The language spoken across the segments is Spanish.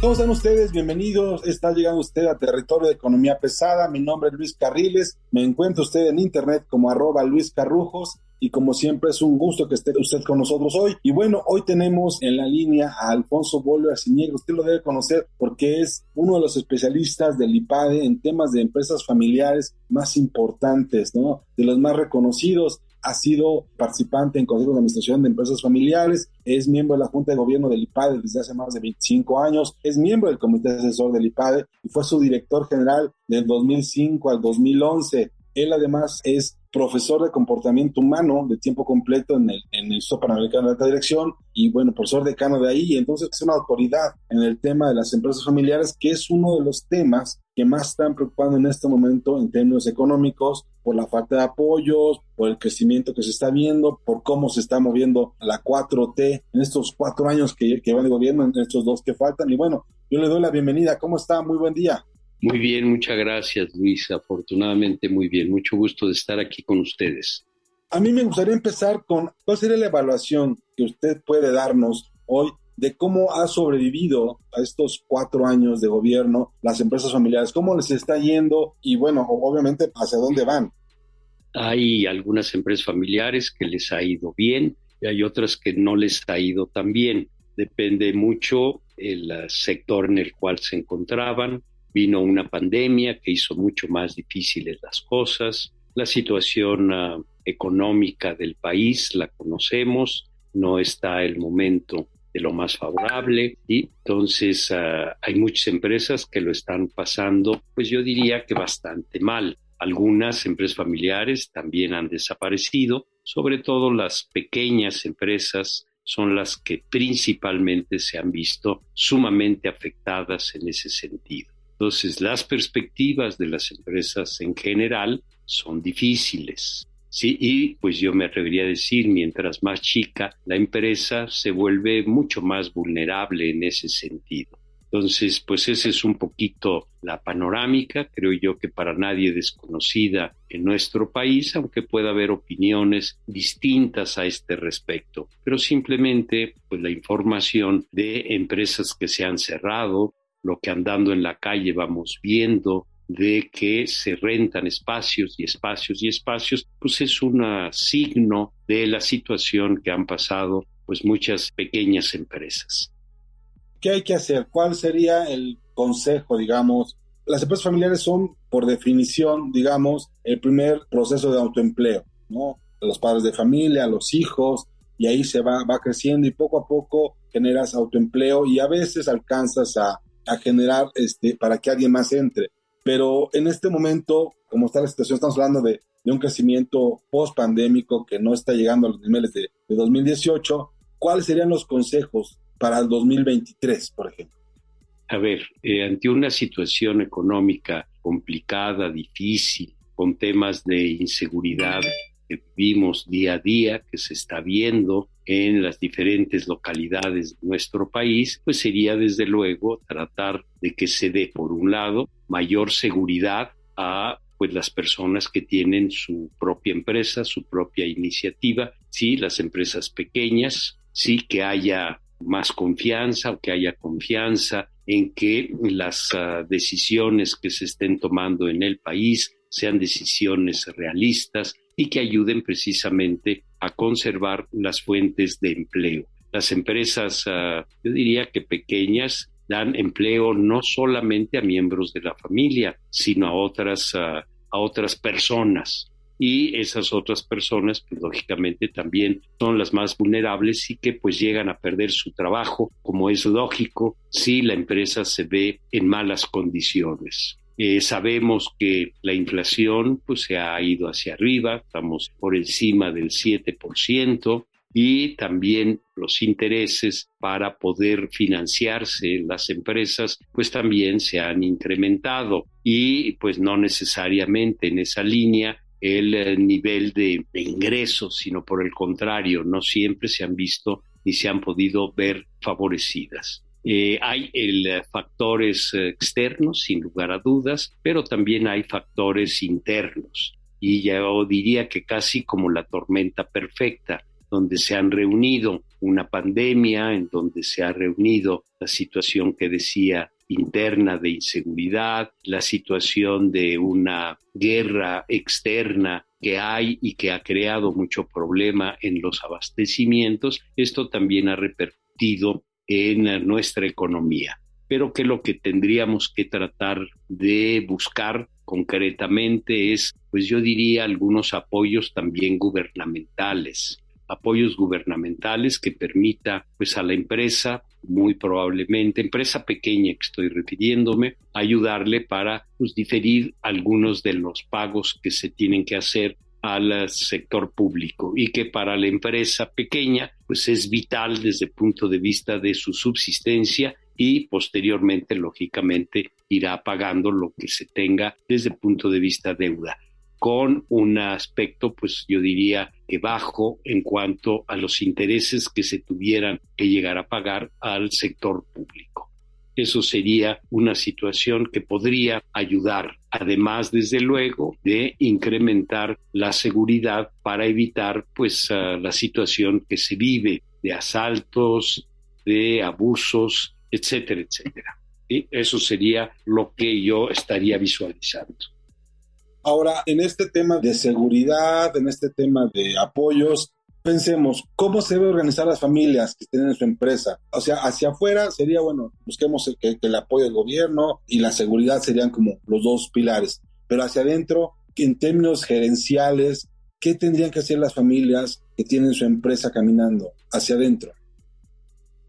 ¿Cómo están ustedes? Bienvenidos. Está llegando usted a Territorio de Economía Pesada. Mi nombre es Luis Carriles. Me encuentra usted en internet como arroba Luis Carrujos. Y como siempre es un gusto que esté usted con nosotros hoy. Y bueno, hoy tenemos en la línea a Alfonso Bolívar Ciniego. Usted lo debe conocer porque es uno de los especialistas del IPADE en temas de empresas familiares más importantes, ¿no? De los más reconocidos ha sido participante en consejos de administración de empresas familiares, es miembro de la Junta de Gobierno del IPADE desde hace más de 25 años, es miembro del Comité Asesor del IPADE y fue su director general del 2005 al 2011. Él además es profesor de comportamiento humano de tiempo completo en el, en el Instituto Panamericano de Alta Dirección y bueno, profesor decano de ahí, y entonces es una autoridad en el tema de las empresas familiares, que es uno de los temas que más están preocupando en este momento en términos económicos, por la falta de apoyos, por el crecimiento que se está viendo, por cómo se está moviendo la 4T en estos cuatro años que, que van de gobierno, en estos dos que faltan. Y bueno, yo le doy la bienvenida. ¿Cómo está? Muy buen día. Muy bien, muchas gracias Luis, afortunadamente muy bien, mucho gusto de estar aquí con ustedes. A mí me gustaría empezar con cuál sería la evaluación que usted puede darnos hoy de cómo ha sobrevivido a estos cuatro años de gobierno las empresas familiares, cómo les está yendo y bueno, obviamente hacia dónde van. Hay algunas empresas familiares que les ha ido bien y hay otras que no les ha ido tan bien. Depende mucho el sector en el cual se encontraban, Vino una pandemia que hizo mucho más difíciles las cosas. La situación uh, económica del país la conocemos, no está el momento de lo más favorable y entonces uh, hay muchas empresas que lo están pasando, pues yo diría que bastante mal. Algunas empresas familiares también han desaparecido, sobre todo las pequeñas empresas son las que principalmente se han visto sumamente afectadas en ese sentido. Entonces, las perspectivas de las empresas en general son difíciles. Sí, y pues yo me atrevería a decir, mientras más chica la empresa se vuelve mucho más vulnerable en ese sentido. Entonces, pues esa es un poquito la panorámica, creo yo que para nadie desconocida en nuestro país, aunque pueda haber opiniones distintas a este respecto, pero simplemente pues la información de empresas que se han cerrado, lo que andando en la calle vamos viendo de que se rentan espacios y espacios y espacios, pues es un signo de la situación que han pasado pues muchas pequeñas empresas. ¿Qué hay que hacer? ¿Cuál sería el consejo, digamos? Las empresas familiares son, por definición, digamos, el primer proceso de autoempleo, ¿no? Los padres de familia, los hijos, y ahí se va, va creciendo y poco a poco generas autoempleo y a veces alcanzas a a generar este, para que alguien más entre. Pero en este momento, como está la situación, estamos hablando de, un crecimiento post-pandémico que no está llegando a los niveles de, 2018. ¿Cuáles serían los consejos para el 2023, por ejemplo? A ver, eh, ante una situación económica complicada, difícil, con temas de inseguridad que vivimos día a día, que se está viendo, en las diferentes localidades de nuestro país, pues sería desde luego tratar de que se dé, por un lado, mayor seguridad a pues las personas que tienen su propia empresa, su propia iniciativa, sí, las empresas pequeñas, sí, que haya más confianza o que haya confianza en que las uh, decisiones que se estén tomando en el país sean decisiones realistas y que ayuden precisamente a conservar las fuentes de empleo. Las empresas, ah, yo diría que pequeñas, dan empleo no solamente a miembros de la familia, sino a otras, ah, a otras personas. Y esas otras personas, pues lógicamente también son las más vulnerables y que pues llegan a perder su trabajo, como es lógico, si la empresa se ve en malas condiciones. Eh, sabemos que la inflación pues, se ha ido hacia arriba, estamos por encima del 7%, y también los intereses para poder financiarse las empresas pues también se han incrementado y pues no necesariamente en esa línea el eh, nivel de, ingresos, sino por el contrario, no siempre se han visto ni se han podido ver favorecidas. Eh, hay eh, factores externos, sin lugar a dudas, pero también hay factores internos. Y yo diría que casi como la tormenta perfecta, donde se han reunido una pandemia, en donde se ha reunido la situación que decía interna de inseguridad, la situación de una guerra externa que hay y que ha creado mucho problema en los abastecimientos, esto también ha repercutido en nuestra economía. Pero que lo que tendríamos que tratar de buscar concretamente es, pues yo diría, algunos apoyos también gubernamentales, apoyos gubernamentales que permita pues a la empresa muy probablemente empresa pequeña que estoy refiriéndome ayudarle para pues, diferir algunos de los pagos que se tienen que hacer al sector público y que para la empresa pequeña pues es vital desde el punto de vista de su subsistencia y posteriormente lógicamente irá pagando lo que se tenga desde el punto de vista deuda con un aspecto, pues yo diría que bajo en cuanto a los intereses que se tuvieran que llegar a pagar al sector público. Eso sería una situación que podría ayudar, además, desde luego, de incrementar la seguridad para evitar, pues, ah, la situación que se vive de asaltos, de abusos, etcétera, etcétera. Y eso sería lo que yo estaría visualizando. Ahora, en este tema de seguridad, en este tema de apoyos, pensemos, ¿cómo se debe organizar las familias que tienen su empresa? O sea, hacia afuera sería, bueno, busquemos que, el apoyo del gobierno y la seguridad serían como los dos pilares, pero hacia adentro, en términos gerenciales, ¿qué tendrían que hacer las familias que tienen su empresa caminando hacia adentro?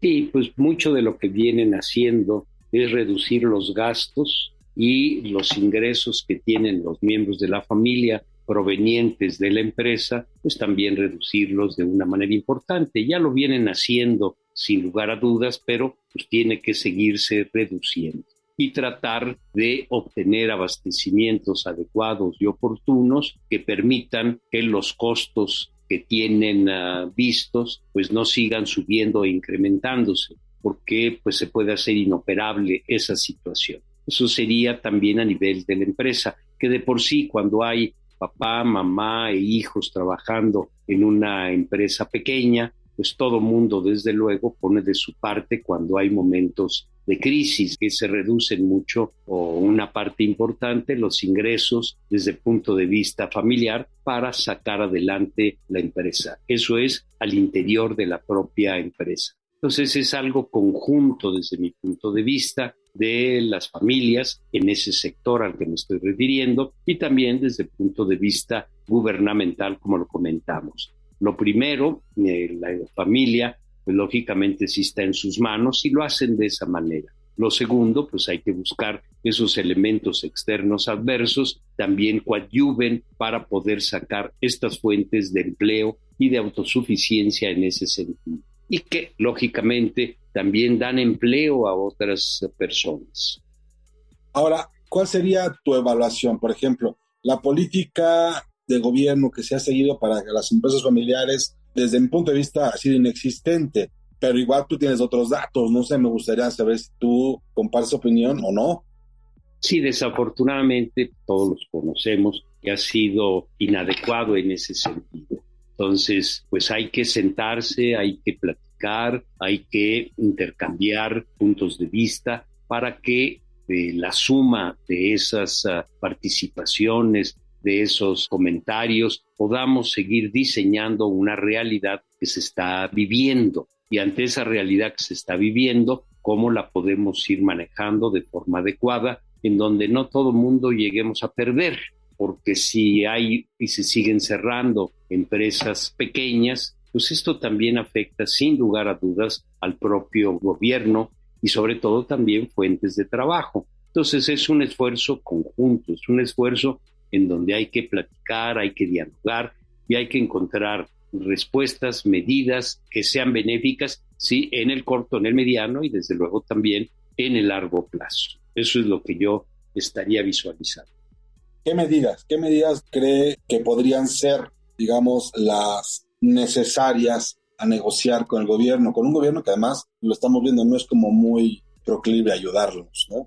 Sí, pues mucho de lo que vienen haciendo es reducir los gastos, y los ingresos que tienen los miembros de la familia provenientes de la empresa, pues también reducirlos de una manera importante. Ya lo vienen haciendo sin lugar a dudas, pero pues tiene que seguirse reduciendo y tratar de obtener abastecimientos adecuados y oportunos que permitan que los costos que tienen ah, vistos pues no sigan subiendo e incrementándose porque pues se puede hacer inoperable esa situación. Eso sería también a nivel de la empresa, que de por sí cuando hay papá, mamá e hijos trabajando en una empresa pequeña, pues todo mundo desde luego pone de su parte cuando hay momentos de crisis que se reducen mucho o una parte importante los ingresos desde el punto de vista familiar para sacar adelante la empresa. Eso es al interior de la propia empresa. Entonces es algo conjunto desde mi punto de vista de las familias en ese sector al que me estoy refiriendo y también desde el punto de vista gubernamental, como lo comentamos. Lo primero, eh, la familia, pues, lógicamente sí está en sus manos y lo hacen de esa manera. Lo segundo, pues hay que buscar esos elementos externos adversos también coadyuven para poder sacar estas fuentes de empleo y de autosuficiencia en ese sentido. Y que, lógicamente, también dan empleo a otras personas. Ahora, ¿cuál sería tu evaluación? Por ejemplo, la política de gobierno que se ha seguido para las empresas familiares, desde mi punto de vista, ha sido inexistente, pero igual tú tienes otros datos, no sé, me gustaría saber si tú compartes opinión o no. Sí, desafortunadamente todos los conocemos que ha sido inadecuado en ese sentido. Entonces, pues hay que sentarse, hay que platicar hay que intercambiar puntos de vista para que eh, la suma de esas ah, participaciones, de esos comentarios, podamos seguir diseñando una realidad que se está viviendo. Y ante esa realidad que se está viviendo, cómo la podemos ir manejando de forma adecuada, en donde no todo mundo lleguemos a perder, porque si hay y se siguen cerrando empresas pequeñas, pues esto también afecta sin lugar a dudas al propio gobierno y sobre todo también fuentes de trabajo. Entonces es un esfuerzo conjunto, es un esfuerzo en donde hay que platicar, hay que dialogar y hay que encontrar respuestas, medidas que sean benéficas, sí, en el corto, en el mediano y desde luego también en el largo plazo. Eso es lo que yo estaría visualizando. ¿Qué medidas, qué medidas cree que podrían ser, digamos, las necesarias a negociar con el gobierno, con un gobierno que además lo estamos viendo no es como muy proclive a ayudarlos, ¿no?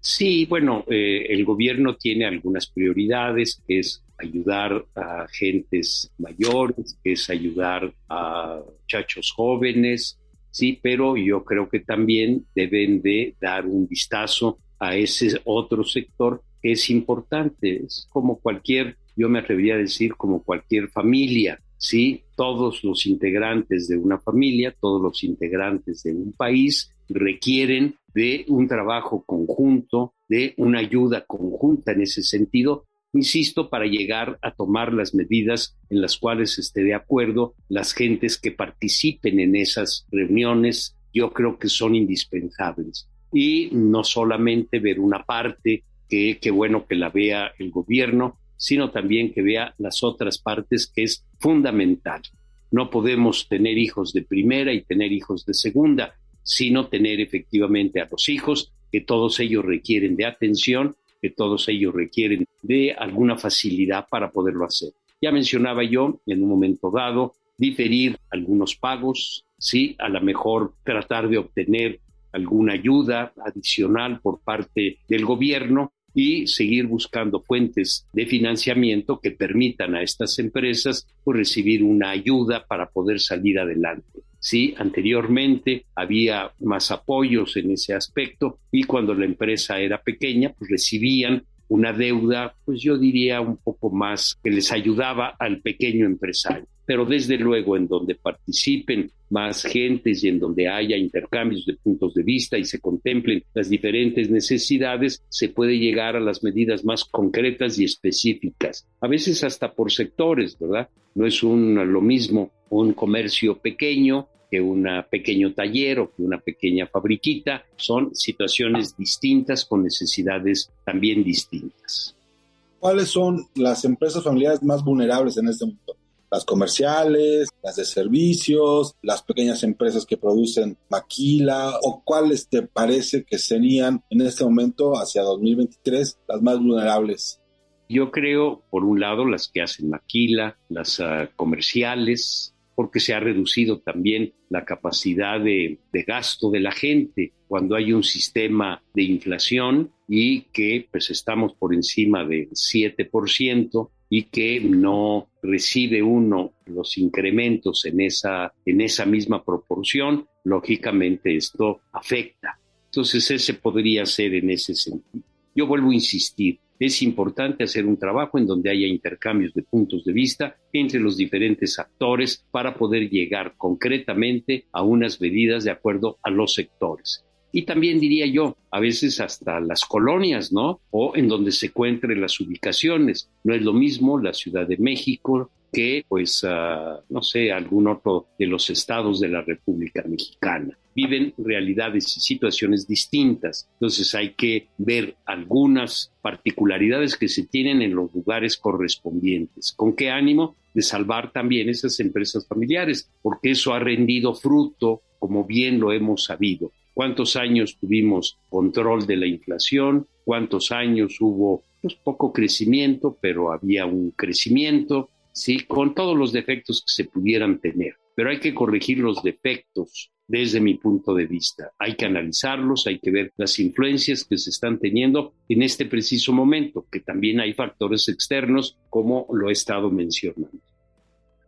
Sí, bueno, eh, el gobierno tiene algunas prioridades, que es ayudar a gentes mayores, que es ayudar a muchachos jóvenes, sí, pero yo creo que también deben de dar un vistazo a ese otro sector que es importante, es como cualquier, yo me atrevería a decir, como cualquier familia, sí, todos los integrantes de una familia, todos los integrantes de un país requieren de un trabajo conjunto, de una ayuda conjunta en ese sentido, insisto, para llegar a tomar las medidas en las cuales esté de acuerdo las gentes que participen en esas reuniones, yo creo que son indispensables. Y no solamente ver una parte, que qué bueno que la vea el gobierno, sino también que vea las otras partes, que es fundamental. No podemos tener hijos de primera y tener hijos de segunda sino tener efectivamente a los hijos, que todos ellos requieren de atención, que todos ellos requieren de alguna facilidad para poderlo hacer. Ya mencionaba yo en un momento dado diferir algunos pagos, sí, a lo mejor tratar de obtener alguna ayuda adicional por parte del gobierno y seguir buscando fuentes de financiamiento que permitan a estas empresas pues, recibir una ayuda para poder salir adelante. Sí, anteriormente había más apoyos en ese aspecto y cuando la empresa era pequeña, pues recibían una deuda, pues yo diría un poco más que les ayudaba al pequeño empresario. Pero desde luego en donde participen más gentes y en donde haya intercambios de puntos de vista y se contemplen las diferentes necesidades, se puede llegar a las medidas más concretas y específicas, a veces hasta por sectores, ¿verdad? No es lo mismo un comercio pequeño que un pequeño taller o que una pequeña fabriquita. Son situaciones distintas con necesidades también distintas. ¿Cuáles son las empresas familiares más vulnerables en este momento? Las comerciales, las de servicios, las pequeñas empresas que producen maquila o cuáles te parece que serían en este momento hacia 2023 las más vulnerables? Yo creo, por un lado, las que hacen maquila, las uh, comerciales, porque se ha reducido también la capacidad de, gasto de la gente cuando hay un sistema de inflación y que pues estamos por encima del 7% y que no recibe uno los incrementos en esa, en esa misma proporción, lógicamente esto afecta. Entonces ese podría ser en ese sentido. Yo vuelvo a insistir, es importante hacer un trabajo en donde haya intercambios de puntos de vista entre los diferentes actores para poder llegar concretamente a unas medidas de acuerdo a los sectores. Y también diría yo, a veces hasta las colonias, ¿no? O en donde se encuentren las ubicaciones. No es lo mismo la Ciudad de México, que, pues, ah, no sé, algún otro de los estados de la República Mexicana. Viven realidades y situaciones distintas. Entonces hay que ver algunas particularidades que se tienen en los lugares correspondientes. ¿Con qué ánimo? De salvar también esas empresas familiares, porque eso ha rendido fruto, como bien lo hemos sabido. ¿Cuántos años tuvimos control de la inflación? ¿Cuántos años hubo pues, poco crecimiento, pero había un crecimiento? ¿sí? Con todos los defectos que se pudieran tener. Pero hay que corregir los defectos desde mi punto de vista. Hay que analizarlos, hay que ver las influencias que se están teniendo en este preciso momento, que también hay factores externos, como lo he estado mencionando.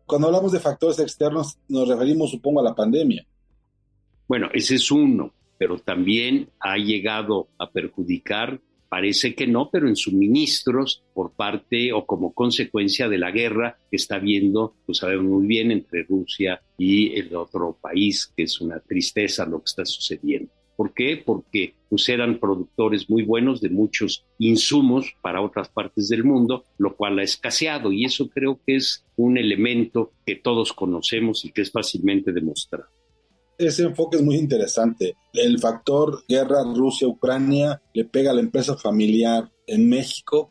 Cuando hablamos de factores externos, nos referimos, supongo, a la pandemia. Bueno, ese es uno, pero también ha llegado a perjudicar Parece que no, pero en suministros por parte o como consecuencia de la guerra que está habiendo, pues sabemos muy bien, entre Rusia y el otro país, que es una tristeza lo que está sucediendo. ¿Por qué? Porque pues, eran productores muy buenos de muchos insumos para otras partes del mundo, lo cual ha escaseado y eso creo que es un elemento que todos conocemos y que es fácilmente demostrado. Ese enfoque es muy interesante. El factor guerra Rusia-Ucrania le pega a la empresa familiar en México.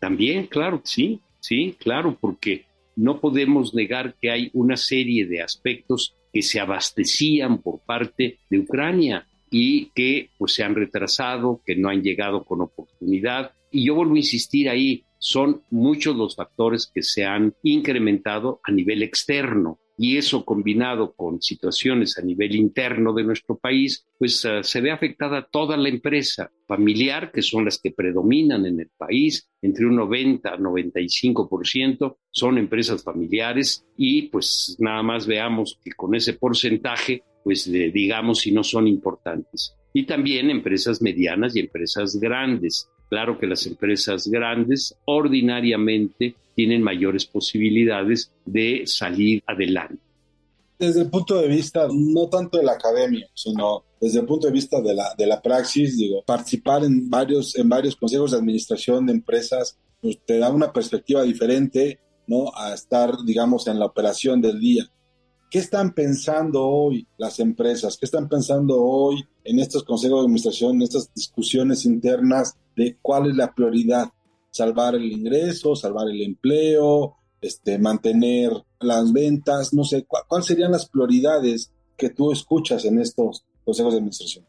También, claro, sí, sí, claro, porque no podemos negar que hay una serie de aspectos que se abastecían por parte de Ucrania y que pues se han retrasado, que no han llegado con oportunidad. Y yo vuelvo a insistir ahí, son muchos los factores que se han incrementado a nivel externo y eso combinado con situaciones a nivel interno de nuestro país, pues uh, se ve afectada toda la empresa familiar, que son las que predominan en el país, entre un 90 a 95% son empresas familiares y pues nada más veamos que con ese porcentaje, pues digamos si no son importantes. Y también empresas medianas y empresas grandes. Claro que las empresas grandes ordinariamente tienen mayores posibilidades de salir adelante. Desde el punto de vista, no tanto de la academia, sino desde el punto de vista de la, de la praxis, digo, participar en varios, en varios consejos de administración de empresas pues, te da una perspectiva diferente, ¿no? A estar, digamos, en la operación del día. ¿Qué están pensando hoy las empresas? ¿Qué están pensando hoy en estos consejos de administración, en estas discusiones internas de cuál es la prioridad? ¿Salvar el ingreso, salvar el empleo, este, mantener las ventas? No sé, ¿cuáles serían las prioridades que tú escuchas en estos consejos de administración?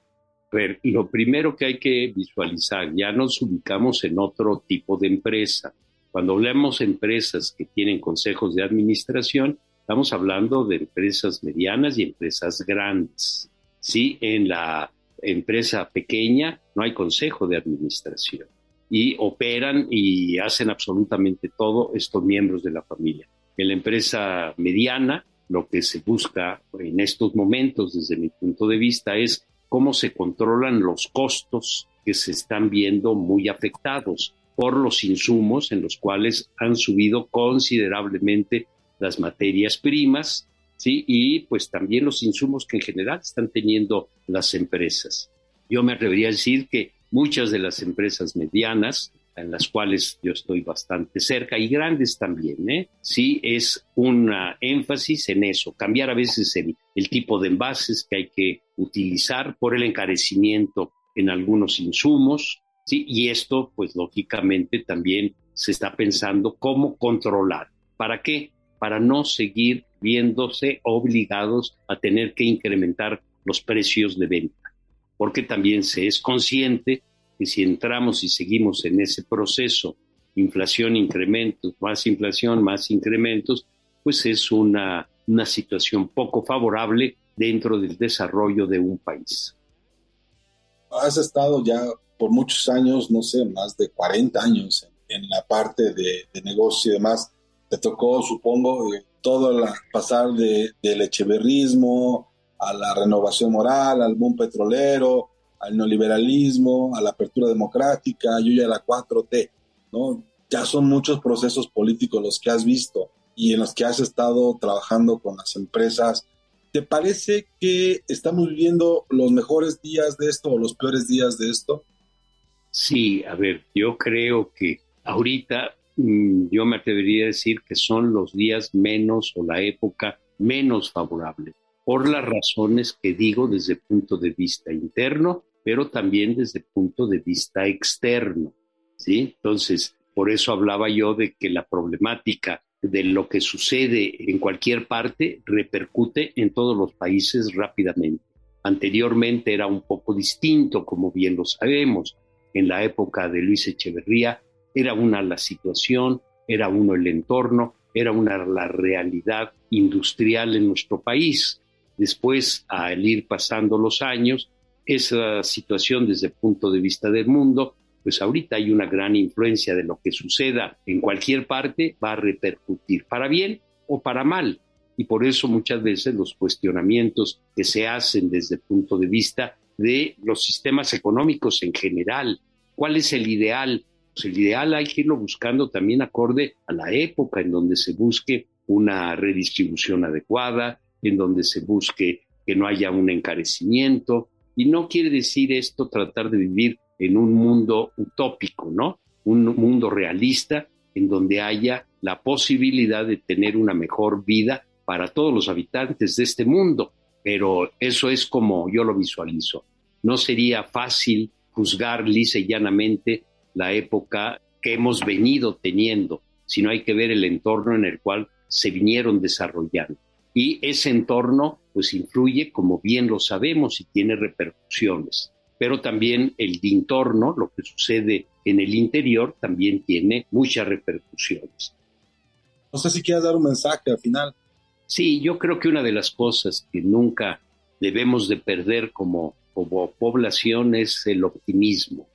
A ver, lo primero que hay que visualizar, ya nos ubicamos en otro tipo de empresa. Cuando hablamos de empresas que tienen consejos de administración, Estamos hablando de empresas medianas y empresas grandes. Sí, en la empresa pequeña no hay consejo de administración y operan y hacen absolutamente todo estos miembros de la familia. En la empresa mediana, lo que se busca en estos momentos, desde mi punto de vista, es cómo se controlan los costos que se están viendo muy afectados por los insumos en los cuales han subido considerablemente las materias primas, ¿sí? Y pues también los insumos que en general están teniendo las empresas. Yo me atrevería a decir que muchas de las empresas medianas, en las cuales yo estoy bastante cerca, y grandes también, ¿eh? sí es un énfasis en eso, cambiar a veces el, el tipo de envases que hay que utilizar por el encarecimiento en algunos insumos, ¿sí? y esto, pues lógicamente también se está pensando cómo controlar. ¿Para qué? Para no seguir viéndose obligados a tener que incrementar los precios de venta, porque también se es consciente que si entramos y seguimos en ese proceso, inflación, incrementos, más inflación, más incrementos, pues es una, una situación poco favorable dentro del desarrollo de un país. Has estado ya por muchos años, no sé, más de 40 años en, la parte de, de negocio y demás te tocó, supongo, eh, todo la, pasar de, del echeverrismo a la renovación moral, al boom petrolero, al neoliberalismo, a la apertura democrática, yo ya la 4T, ¿no? Ya son muchos procesos políticos los que has visto y en los que has estado trabajando con las empresas. ¿Te parece que estamos viviendo los mejores días de esto o los peores días de esto? Sí, a ver, yo creo que ahorita yo me atrevería a decir que son los días menos o la época menos favorable, por las razones que digo desde punto de vista interno, pero también desde punto de vista externo. ¿sí? Entonces, por eso hablaba yo de que la problemática de lo que sucede en cualquier parte repercute en todos los países rápidamente. Anteriormente era un poco distinto, como bien lo sabemos. En la época de Luis Echeverría era una la situación, era uno el entorno, era una la realidad industrial en nuestro país. Después, al ir pasando los años, esa situación desde el punto de vista del mundo, pues ahorita hay una gran influencia de lo que suceda en cualquier parte, va a repercutir para bien o para mal. Y por eso muchas veces los cuestionamientos que se hacen desde el punto de vista de los sistemas económicos en general, cuál es el ideal el ideal hay que irlo buscando también acorde a la época en donde se busque una redistribución adecuada, en donde se busque que no haya un encarecimiento. Y no quiere decir esto tratar de vivir en un mundo utópico, ¿no? Un mundo realista en donde haya la posibilidad de tener una mejor vida para todos los habitantes de este mundo. pero eso es como yo lo visualizo. No sería fácil juzgar lisa y llanamente la época que hemos venido teniendo, sino hay que ver el entorno en el cual se vinieron desarrollando. Y ese entorno pues influye, como bien lo sabemos, y tiene repercusiones. Pero también el entorno, lo que sucede en el interior, también tiene muchas repercusiones. No sé si quieres dar un mensaje al final. Sí, yo creo que una de las cosas que nunca debemos de perder como, como población es el optimismo.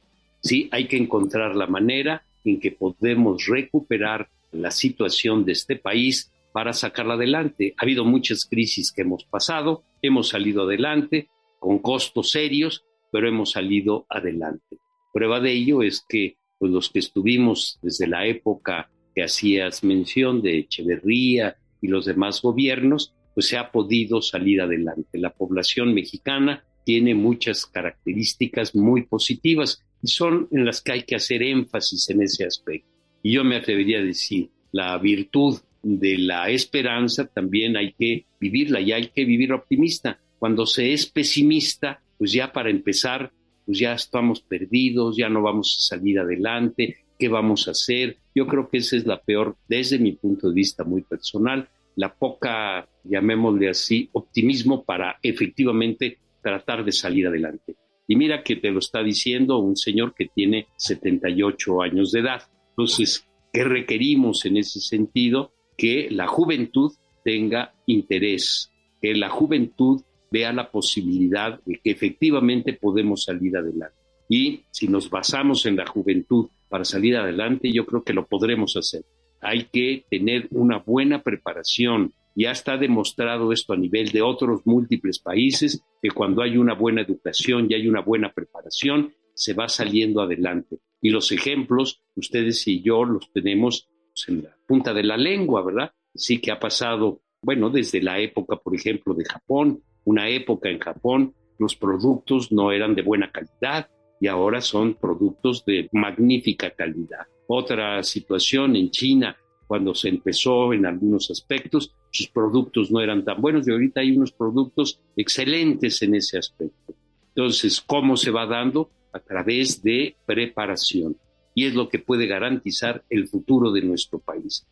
Sí, hay que encontrar la manera en que podemos recuperar la situación de este país para sacarla adelante. Ha habido muchas crisis que hemos pasado, hemos salido adelante con costos serios, pero hemos salido adelante. Prueba de ello es que pues, los que estuvimos desde la época que hacías mención de Echeverría y los demás gobiernos, pues se ha podido salir adelante. La población mexicana tiene muchas características muy positivas y son en las que hay que hacer énfasis en ese aspecto. Y yo me atrevería a decir, la virtud de la esperanza también hay que vivirla y hay que vivir optimista. Cuando se es pesimista, pues ya para empezar, pues ya estamos perdidos, ya no vamos a salir adelante, ¿qué vamos a hacer? Yo creo que esa es la peor, desde mi punto de vista muy personal, la poca, llamémosle así, optimismo para efectivamente tratar de salir adelante. Y mira que te lo está diciendo un señor que tiene 78 años de edad. Entonces, ¿qué requerimos en ese sentido? Que la juventud tenga interés, que la juventud vea la posibilidad de que efectivamente podemos salir adelante. Y si nos basamos en la juventud para salir adelante, yo creo que lo podremos hacer. Hay que tener una buena preparación, ya está demostrado esto a nivel de otros múltiples países, que cuando hay una buena educación y hay una buena preparación, se va saliendo adelante. Y los ejemplos, ustedes y yo los tenemos pues, en la punta de la lengua, ¿verdad? Sí que ha pasado, bueno, desde la época, por ejemplo, de Japón, una época en Japón, los productos no eran de buena calidad y ahora son productos de magnífica calidad. Otra situación en China, cuando se empezó en algunos aspectos, sus productos no eran tan buenos y ahorita hay unos productos excelentes en ese aspecto. Entonces, ¿cómo se va dando? A través de preparación. Y es lo que puede garantizar el futuro de nuestro país.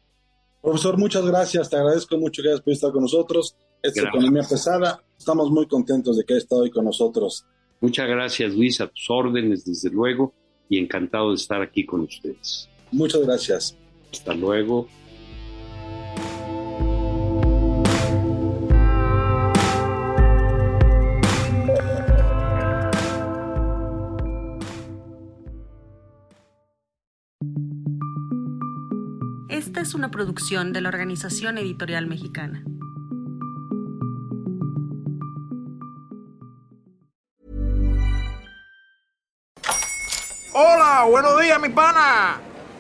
Profesor, muchas gracias. Te agradezco mucho que hayas podido estar con nosotros. Esta economía pesada. Estamos muy contentos de que hayas estado hoy con nosotros. Muchas gracias, Luis, a tus órdenes, desde luego, y encantado de estar aquí con ustedes. Muchas gracias. Hasta luego. Esta es una producción de la Organización Editorial Mexicana. Hola, buenos días, mi pana.